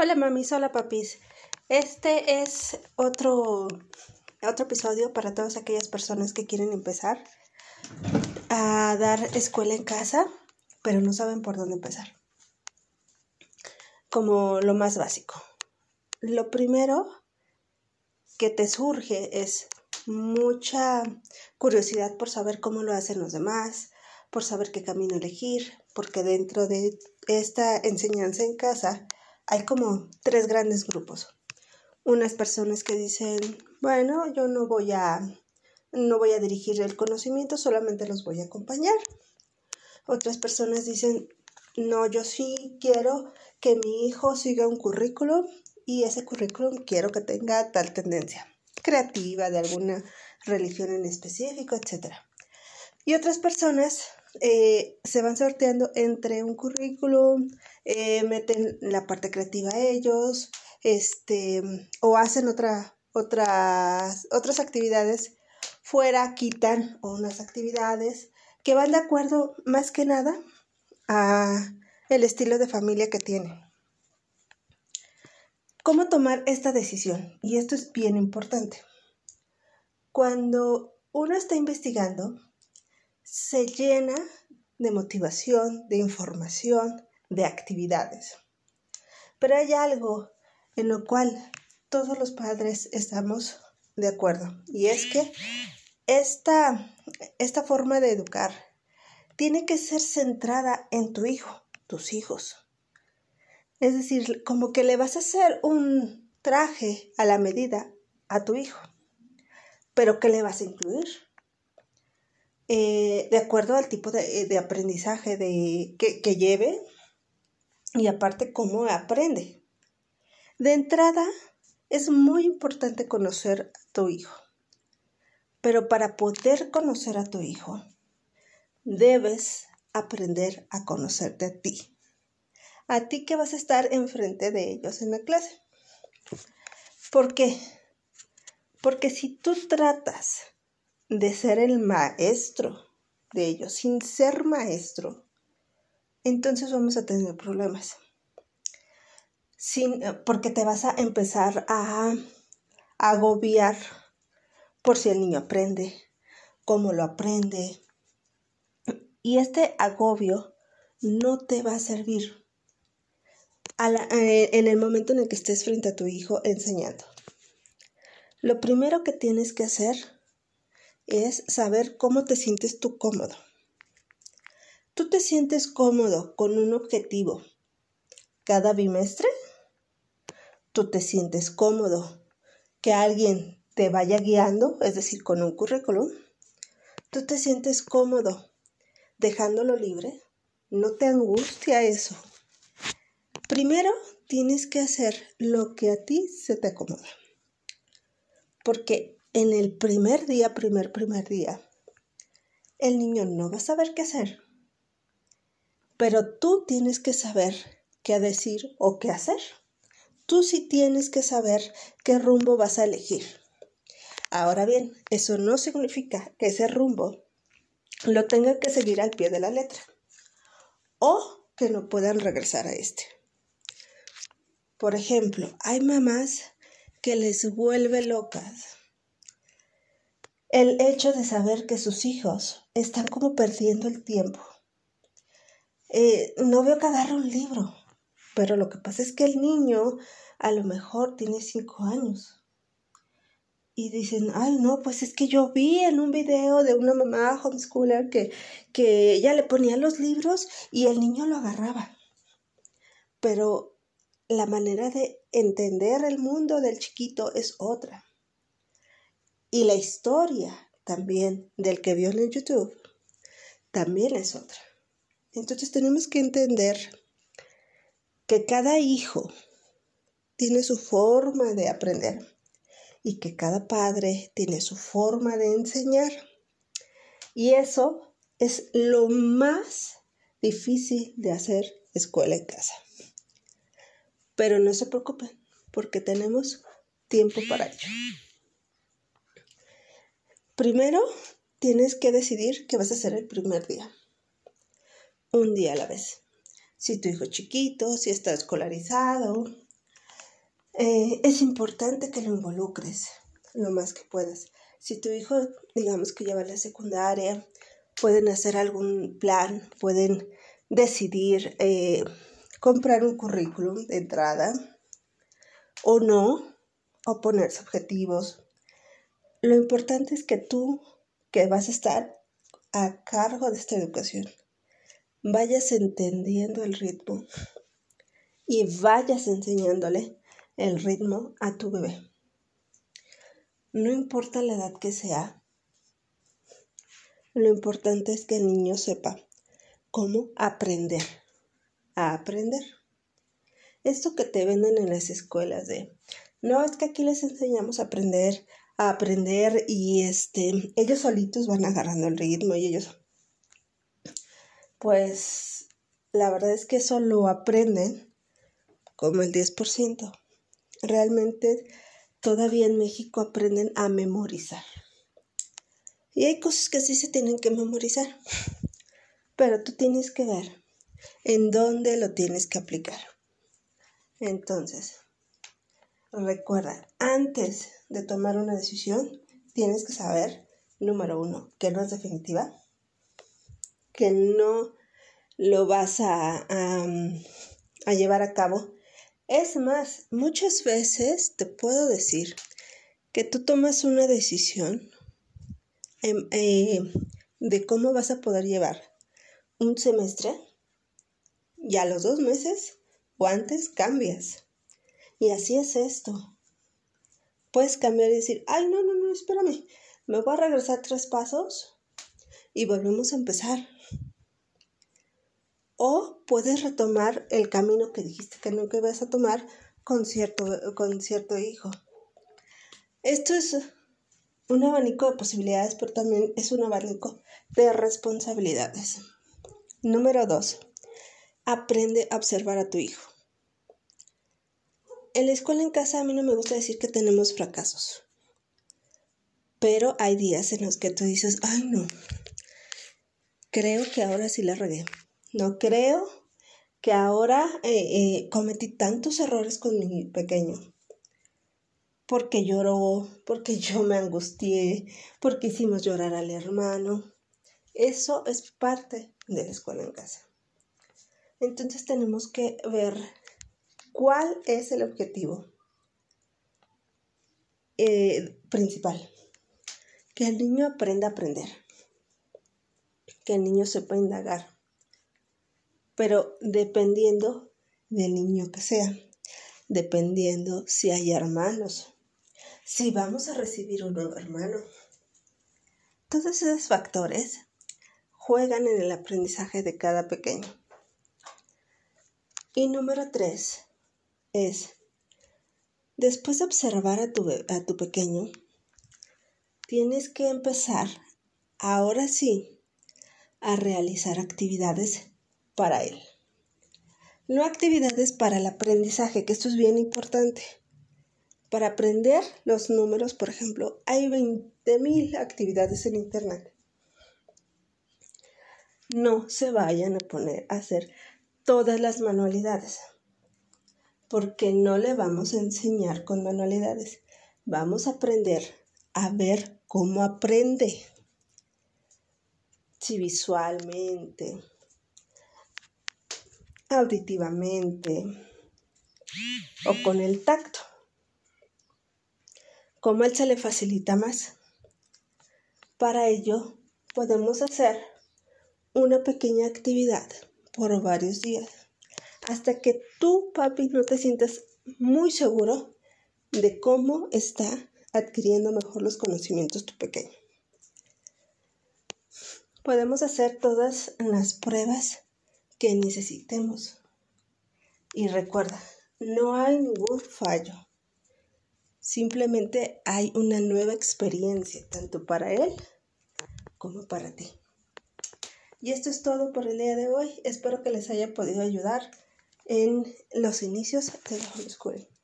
Hola mamis, hola papis. Este es otro, otro episodio para todas aquellas personas que quieren empezar a dar escuela en casa, pero no saben por dónde empezar. Como lo más básico. Lo primero que te surge es mucha curiosidad por saber cómo lo hacen los demás, por saber qué camino elegir, porque dentro de esta enseñanza en casa hay como tres grandes grupos. Unas personas que dicen, bueno, yo no voy a no voy a dirigir el conocimiento, solamente los voy a acompañar. Otras personas dicen, no, yo sí quiero que mi hijo siga un currículum y ese currículum quiero que tenga tal tendencia creativa de alguna religión en específico, etc. Y otras personas eh, se van sorteando entre un currículum, eh, meten la parte creativa a ellos, este, o hacen otra, otras, otras actividades fuera, quitan unas actividades que van de acuerdo más que nada a el estilo de familia que tienen. ¿Cómo tomar esta decisión? Y esto es bien importante. Cuando uno está investigando, se llena de motivación, de información, de actividades. Pero hay algo en lo cual todos los padres estamos de acuerdo y es que esta, esta forma de educar tiene que ser centrada en tu hijo, tus hijos. Es decir, como que le vas a hacer un traje a la medida a tu hijo, pero ¿qué le vas a incluir? Eh, de acuerdo al tipo de, eh, aprendizaje de, que, que lleve y aparte cómo aprende. De entrada, es muy importante conocer a tu hijo, pero para poder conocer a tu hijo, debes aprender a conocerte a ti. A ti que vas a estar enfrente de ellos en la clase. ¿Por qué? Porque si tú tratas de ser el maestro de ellos, sin ser maestro, entonces vamos a tener problemas. Sin, porque te vas a empezar a, agobiar por si el niño aprende, cómo lo aprende. Y este agobio no te va a servir eh, en el momento en el que estés frente a tu hijo enseñando. Lo primero que tienes que hacer es saber cómo te sientes tú cómodo. ¿Tú te sientes cómodo con un objetivo cada bimestre? ¿Tú te sientes cómodo que alguien te vaya guiando, es decir, con un currículum? ¿Tú te sientes cómodo dejándolo libre? No te angustia eso. Primero tienes que hacer lo que a ti se te acomoda. Porque en el primer día, primer, primer día, el niño no va a saber qué hacer. Pero tú tienes que saber qué decir o qué hacer. Tú sí tienes que saber qué rumbo vas a elegir. Ahora bien, eso no significa que ese rumbo lo tenga que seguir al pie de la letra o que no puedan regresar a este. Por ejemplo, hay mamás que les vuelve locas el hecho de saber que sus hijos están como perdiendo el tiempo. Eh, no veo que agarre un libro, pero lo que pasa es que el niño a lo mejor tiene cinco años. Y dicen, ay, no, pues es que yo vi en un video de una mamá homeschooler que, que ella le ponía los libros y el niño lo agarraba. Pero la manera de entender el mundo del chiquito es otra. Y la historia también del que vio en YouTube también es otra. Entonces tenemos que entender que cada hijo tiene su forma de aprender y que cada padre tiene su forma de enseñar. Y eso es lo más difícil de hacer escuela en casa. Pero no se preocupen, porque tenemos tiempo para ello. Primero, tienes que decidir qué vas a hacer el primer día. Un día a la vez. Si tu hijo es chiquito, si está escolarizado, Eh, es importante que lo involucres lo más que puedas. Si tu hijo, digamos que lleva la secundaria, pueden hacer algún plan, pueden decidir eh, comprar un currículum de entrada o no, o ponerse objetivos. Lo importante es que tú, que vas a estar a cargo de esta educación, vayas entendiendo el ritmo y vayas enseñándole el ritmo a tu bebé. No importa la edad que sea, lo importante es que el niño sepa cómo aprender a aprender. Esto que te venden en las escuelas de, no, es que aquí les enseñamos a aprender, aprender y este, ellos solitos van agarrando el ritmo y ellos, pues la verdad es que eso lo aprenden como el 10%. Realmente todavía en México aprenden a memorizar. Y hay cosas que sí se tienen que memorizar, pero tú tienes que ver en dónde lo tienes que aplicar. Entonces, recuerda, antes de tomar una decisión, tienes que saber, número uno, que no es definitiva, que no lo vas a, a, llevar a cabo. Es más, muchas veces te puedo decir que tú tomas una decisión em, eh, de cómo vas a poder llevar un semestre y a los dos meses o antes cambias. Y así es esto. Puedes cambiar y decir, ay, no, no, no, espérame, me voy a regresar tres pasos y volvemos a empezar. O puedes retomar el camino que dijiste que nunca ibas a tomar con cierto, con cierto hijo. Esto es un abanico de posibilidades, pero también es un abanico de responsabilidades. Número dos, aprende a observar a tu hijo. En la escuela en casa a mí no me gusta decir que tenemos fracasos, pero hay días en los que tú dices, ay no, creo que ahora sí la regué. No creo que ahora eh, eh, cometí tantos errores con mi pequeño. Porque lloró, porque yo me angustié, porque hicimos llorar al hermano. Eso es parte de la escuela en casa. Entonces tenemos que ver cuál es el objetivo eh, principal. Que el niño aprenda a aprender. Que el niño sepa indagar. Pero dependiendo del niño que sea. Dependiendo si hay hermanos. Si vamos a recibir un nuevo hermano. Todos esos factores juegan en el aprendizaje de cada pequeño. Y número tres es, después de observar a tu, a tu pequeño, tienes que empezar, ahora sí, a realizar actividades para él. No actividades para el aprendizaje, que esto es bien importante. Para aprender los números, por ejemplo, hay 20.000 actividades en Internet. No se vayan a poner a hacer todas las manualidades, porque no le vamos a enseñar con manualidades. Vamos a aprender a ver cómo aprende. Si visualmente, auditivamente o con el tacto. Como él se le facilita más. Para ello podemos hacer una pequeña actividad por varios días, hasta que tú, papi, no te sientas muy seguro de cómo está adquiriendo mejor los conocimientos tu pequeño. Podemos hacer todas las pruebas que necesitemos. Y recuerda, no hay ningún fallo. Simplemente hay una nueva experiencia, tanto para él como para ti. Y esto es todo por el día de hoy. Espero que les haya podido ayudar en los inicios de la homeschooling.